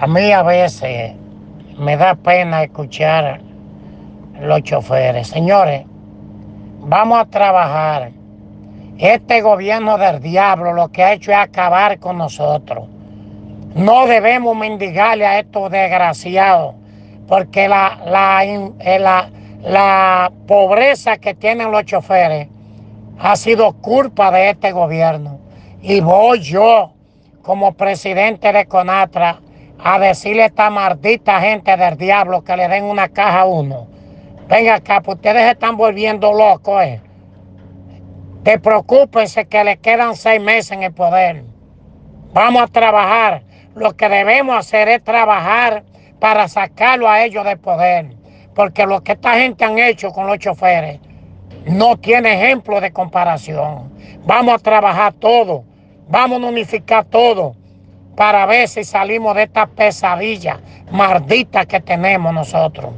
A mí a veces me da pena escuchar los choferes. Señores, vamos a trabajar. Este gobierno del diablo lo que ha hecho es acabar con nosotros. No debemos mendigarle a estos desgraciados, porque la, la, eh, la, la pobreza que tienen los choferes ha sido culpa de este gobierno. Y voy yo, como presidente de Conatra, a decirle a esta maldita gente del diablo que le den una caja a uno. Venga acá, pues ustedes están volviendo locos, ¿eh? Te preocúpense que le quedan seis meses en el poder. Vamos a trabajar. Lo que debemos hacer es trabajar para sacarlo a ellos del poder. Porque lo que esta gente han hecho con los choferes no tiene ejemplo de comparación. Vamos a trabajar todo. Vamos a unificar todo para ver si salimos de esta pesadilla maldita que tenemos nosotros.